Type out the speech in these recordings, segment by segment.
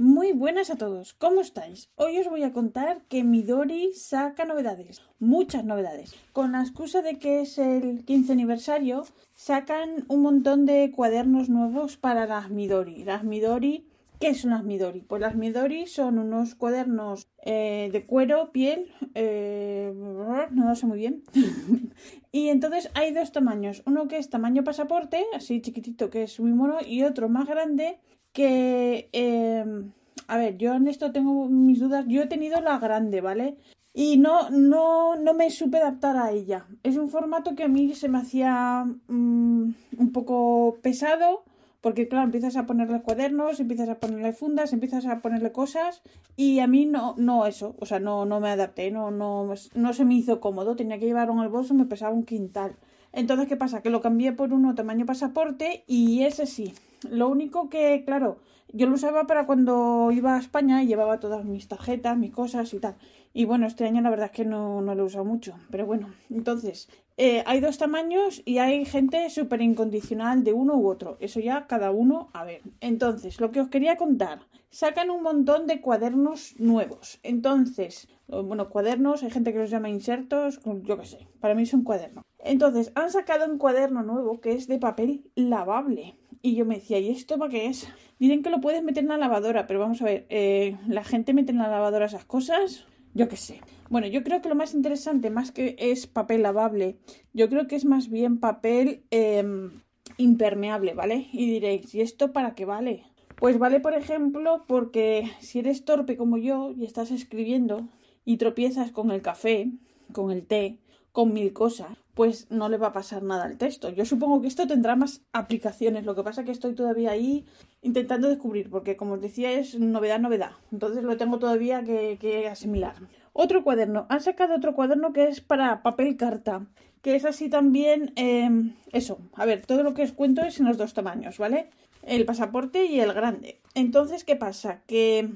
Muy buenas a todos, ¿cómo estáis? Hoy os voy a contar que Midori saca novedades, muchas novedades. Con la excusa de que es el 15 aniversario, sacan un montón de cuadernos nuevos para las Midori. Las Midori, ¿qué son las Midori? Pues las Midori son unos cuadernos eh, de cuero, piel, eh, no lo sé muy bien. y entonces hay dos tamaños, uno que es tamaño pasaporte, así chiquitito que es muy mono, y otro más grande que, em, a ver, yo en esto tengo mis dudas. Yo he tenido la grande, ¿vale? Y no, no, no me supe adaptar a ella. Es un formato que a mí se me hacía mm, un poco pesado. Porque claro, empiezas a ponerle cuadernos, empiezas a ponerle fundas, empiezas a ponerle cosas y a mí no, no eso, o sea, no, no me adapté, no, no, no se me hizo cómodo, tenía que llevar en el bolso, me pesaba un quintal. Entonces, ¿qué pasa? Que lo cambié por uno tamaño pasaporte y ese sí, lo único que, claro, yo lo usaba para cuando iba a España y llevaba todas mis tarjetas, mis cosas y tal. Y bueno, este año la verdad es que no, no lo he usado mucho. Pero bueno, entonces, eh, hay dos tamaños y hay gente súper incondicional de uno u otro. Eso ya cada uno a ver. Entonces, lo que os quería contar. Sacan un montón de cuadernos nuevos. Entonces, bueno, cuadernos, hay gente que los llama insertos, yo qué sé. Para mí son cuadernos. Entonces, han sacado un cuaderno nuevo que es de papel lavable. Y yo me decía, ¿y esto para qué es? Dicen que lo puedes meter en la lavadora, pero vamos a ver, eh, ¿la gente mete en la lavadora esas cosas? Yo qué sé. Bueno, yo creo que lo más interesante, más que es papel lavable, yo creo que es más bien papel em, impermeable, ¿vale? Y diréis, ¿y esto para qué vale? Pues vale, por ejemplo, porque si eres torpe como yo y estás escribiendo y tropiezas con el café, con el té, con mil cosas, pues no le va a pasar nada al texto. Yo supongo que esto tendrá más aplicaciones, lo que pasa es que estoy todavía ahí intentando descubrir, porque como os decía es novedad, novedad, entonces lo tengo todavía que, asimilar. Otro cuaderno, han sacado otro cuaderno que es para papel carta, que es así también, em, eso, a ver, todo lo que os cuento es en los dos tamaños, ¿vale? El pasaporte y el grande. Entonces, ¿qué pasa? Que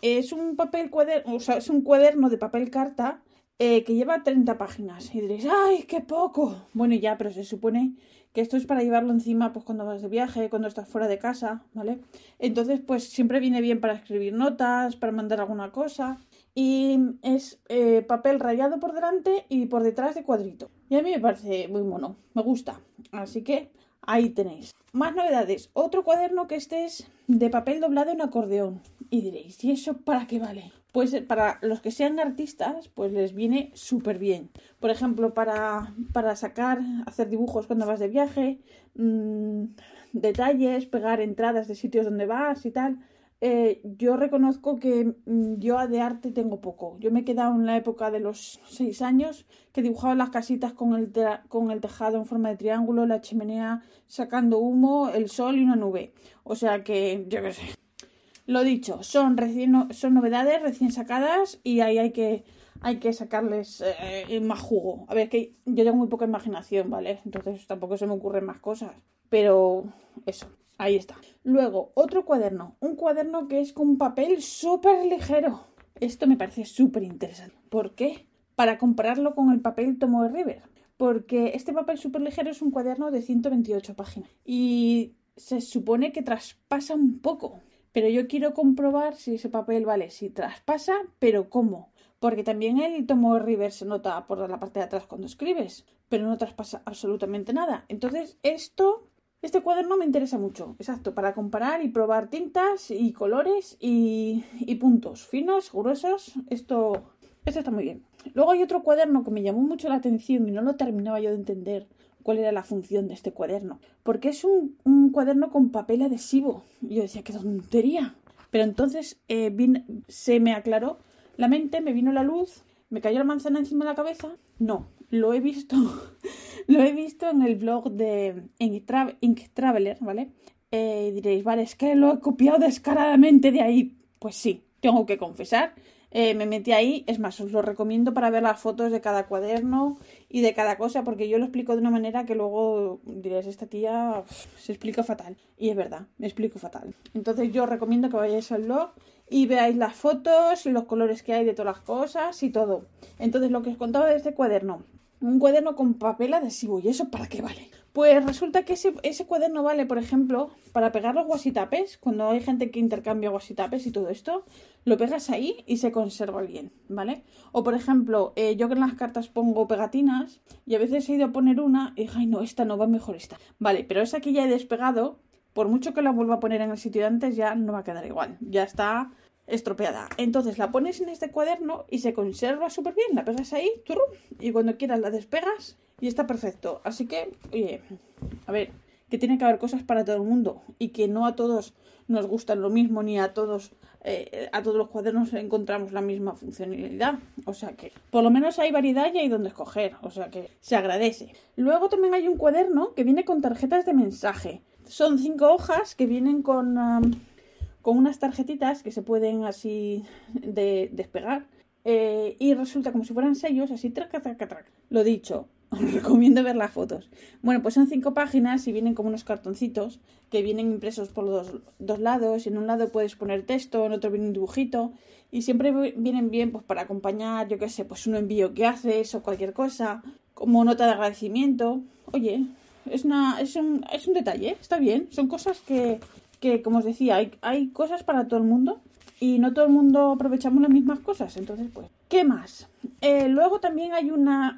es un papel cuaderno, o sea, es un cuaderno de papel carta eh, que lleva 30 páginas. Y diréis, ¡ay, qué poco! Bueno, ya, pero se supone que esto es para llevarlo encima pues cuando vas de viaje, cuando estás fuera de casa, ¿vale? Entonces, pues siempre viene bien para escribir notas, para mandar alguna cosa. Y es eh, papel rayado por delante y por detrás de cuadrito. Y a mí me parece muy mono, me gusta. Así que ahí tenéis. Más novedades. Otro cuaderno que este es de papel doblado en acordeón. Y diréis, ¿y eso para qué vale? Pues eh, para los que sean artistas, pues les viene súper bien. Por ejemplo, para, para, sacar, hacer dibujos cuando vas de viaje, mmm, detalles, pegar entradas de sitios donde vas y tal. Eh, yo reconozco que mm, yo de arte tengo poco. Yo me he quedado en la época de los seis años que dibujaba las casitas con el, con el tejado en forma de triángulo, la chimenea sacando humo, el sol y una nube. O sea que, yo qué sé, lo dicho, son, recién, son novedades recién sacadas y ahí hay que, hay que sacarles eh, más jugo. A ver, que yo tengo muy poca imaginación, ¿vale? Entonces tampoco se me ocurren más cosas. Pero eso, ahí está. Luego, otro cuaderno. Un cuaderno que es con papel súper ligero. Esto me parece súper interesante. ¿Por qué? Para compararlo con el papel Tomo de River. Porque este papel súper ligero es un cuaderno de 128 páginas. Y se supone que traspasa un poco. Pero yo quiero comprobar si ese papel vale, si traspasa, pero cómo. Porque también el tomo River se nota por la parte de atrás cuando escribes, pero no traspasa absolutamente nada. Entonces, esto, este cuaderno me interesa mucho. Exacto, para comparar y probar tintas y colores y, y puntos finos, gruesos. Esto, esto está muy bien. Luego hay otro cuaderno que me llamó mucho la atención y no lo terminaba yo de entender cuál era la función de este cuaderno. Porque es un, cuaderno con papel adhesivo. Y yo decía, qué tontería. Pero entonces eh, se me aclaró la mente, me vino la luz, me cayó la manzana encima de la cabeza. No, lo he visto, lo he visto en el blog de Ink, Traveler, ¿vale? Eh, diréis, vale, es que lo he copiado descaradamente de ahí. Pues sí, tengo que confesar eh, me metí ahí. Es más, os lo recomiendo para ver las fotos de cada cuaderno y de cada cosa, porque yo lo explico de una manera que luego diréis, esta tía se explica fatal. Y es verdad, me explico fatal. Entonces yo recomiendo que vayáis al blog y veáis las fotos, los colores que hay de todas las cosas y todo. Entonces lo que os contaba de este cuaderno. Un cuaderno con papel adhesivo. ¿Y eso para qué vale? Pues resulta que ese, cuaderno vale, por ejemplo, para pegar los guasitapes, cuando hay gente que intercambia guasitapes y todo esto, lo pegas ahí y se conserva bien, ¿vale? O por ejemplo, eh, yo que en las cartas pongo pegatinas y a veces he ido a poner una y ay no, esta no va mejor esta. Vale, pero esa que ya he despegado, por mucho que la vuelva a poner en el sitio de antes, ya no va a quedar igual. Ya está estropeada. Entonces la pones en este cuaderno y se conserva súper bien. La pegas ahí, y cuando quieras la despegas y está perfecto. Así que, oye, a ver, que tiene que haber cosas para todo el mundo y que no a todos nos gustan lo mismo ni a todos eh, a todos los cuadernos encontramos la misma funcionalidad. O sea que por lo menos hay variedad y hay donde escoger. O sea que se agradece. Luego también hay un cuaderno que viene con tarjetas de mensaje. Son cinco hojas que vienen con, con unas tarjetitas que se pueden así de, despegar. Eh, y resulta como si fueran sellos, así traca, traca, traca. Lo dicho, os recomiendo ver las fotos. Bueno, pues son cinco páginas y vienen como unos cartoncitos que vienen impresos por los dos lados. En un lado puedes poner texto, en otro viene un dibujito. Y siempre vienen bien pues para acompañar, yo qué sé, pues un envío que haces o cualquier cosa, como nota de agradecimiento. Oye, es, una, es, un, es un detalle, está bien. Son cosas que, que como os decía, hay, hay cosas para todo el mundo y no todo el mundo aprovechamos las mismas cosas. Entonces, pues, ¿qué más? Eh, luego también hay una...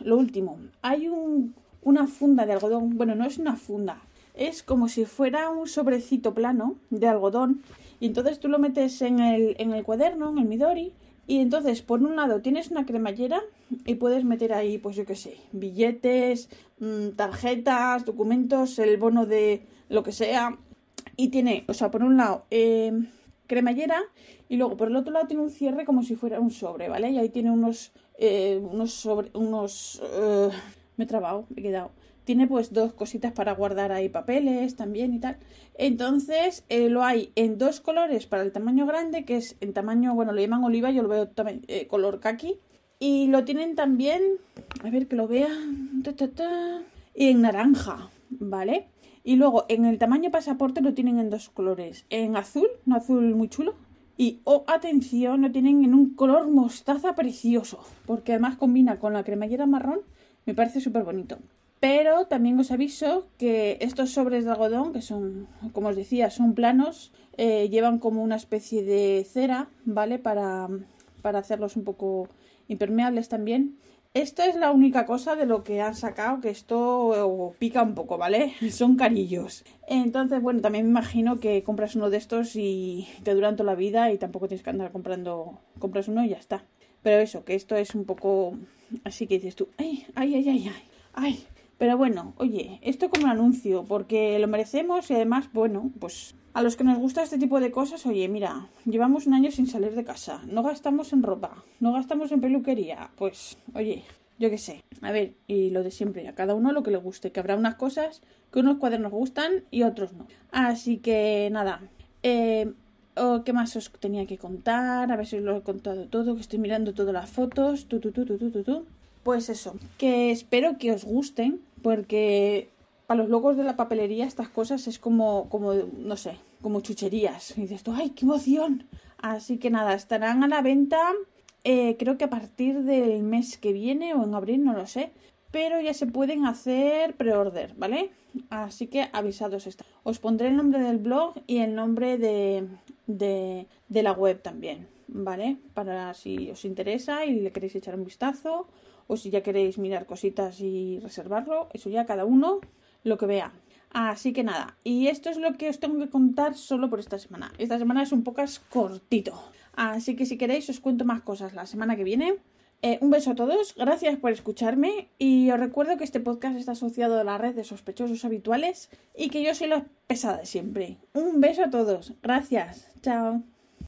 lo último, hay un, una funda de algodón. Bueno, no es una funda. Es como si fuera un sobrecito plano de algodón. Y entonces tú lo metes en el, en el cuaderno, en el Midori. Y entonces, por un lado, tienes una cremallera y puedes meter ahí, pues yo qué sé, billetes, mm, tarjetas, documentos, el bono de lo que sea. Y tiene, o sea, por un lado, eh, cremallera y luego por el otro lado tiene un cierre como si fuera un sobre, ¿vale? Y ahí tiene unos, eh, unos sobre, unos, eh, me he trabado, me he quedado. Tiene pues dos cositas para guardar ahí papeles también y tal. Entonces eh, lo hay en dos colores para el tamaño grande, que es en tamaño, bueno, lo llaman oliva, yo lo veo también color kaki. Y lo tienen también, a ver que lo vean, y en naranja, ¿vale? Y luego en el tamaño pasaporte lo tienen en dos colores. En azul, un azul muy chulo. Y, oh, atención, lo tienen en un color mostaza precioso. Porque además combina con la cremallera marrón. Me parece súper bonito. Pero también os aviso que estos sobres de algodón, que son, como os decía, son planos, eh, llevan como una especie de cera, ¿vale? Para, para hacerlos un poco impermeables también. Esto es la única cosa de lo que han sacado que esto pica un poco, ¿vale? Son carillos. Entonces, bueno, también me imagino que compras uno de estos y te duran toda la vida y tampoco tienes que andar comprando, compras uno y ya está. Pero eso, que esto es un poco así que dices tú, ay, ay, ay, ay, ay, ay. Pero bueno, oye, esto como un anuncio, porque lo merecemos y además, bueno, pues a los que nos gusta este tipo de cosas, oye, mira, llevamos un año sin salir de casa, no gastamos en ropa, no gastamos en peluquería, pues, oye, yo qué sé. A ver, y lo de siempre, a cada uno lo que le guste, que habrá unas cosas que unos cuadernos gustan y otros no. Así que nada, eh, ¿qué más os tenía que contar? A ver si os lo he contado todo, que estoy mirando todas las fotos, tu, tu, tu, tu, tu, tu. Pues eso, que espero que os gusten, porque para los locos de la papelería estas cosas es como, como no sé, como chucherías. Y dices ¡ay, qué emoción! Así que nada, estarán a la venta eh, creo que a partir del mes que viene o en abril, no lo sé. Pero ya se pueden hacer pre-order, ¿vale? Así que avisados está. Os pondré el nombre del blog y el nombre de, de, de la web también, ¿vale? Para si os interesa y le queréis echar un vistazo o si ya queréis mirar cositas y reservarlo, eso ya cada uno lo que vea. Así que nada, y esto es lo que os tengo que contar solo por esta semana. Esta semana es un poco cortito. Así que si queréis os cuento más cosas la semana que viene. Eh, un beso a todos, gracias por escucharme y os recuerdo que este podcast está asociado a la red de sospechosos habituales y que yo soy la pesada de siempre. Un beso a todos, gracias, chao.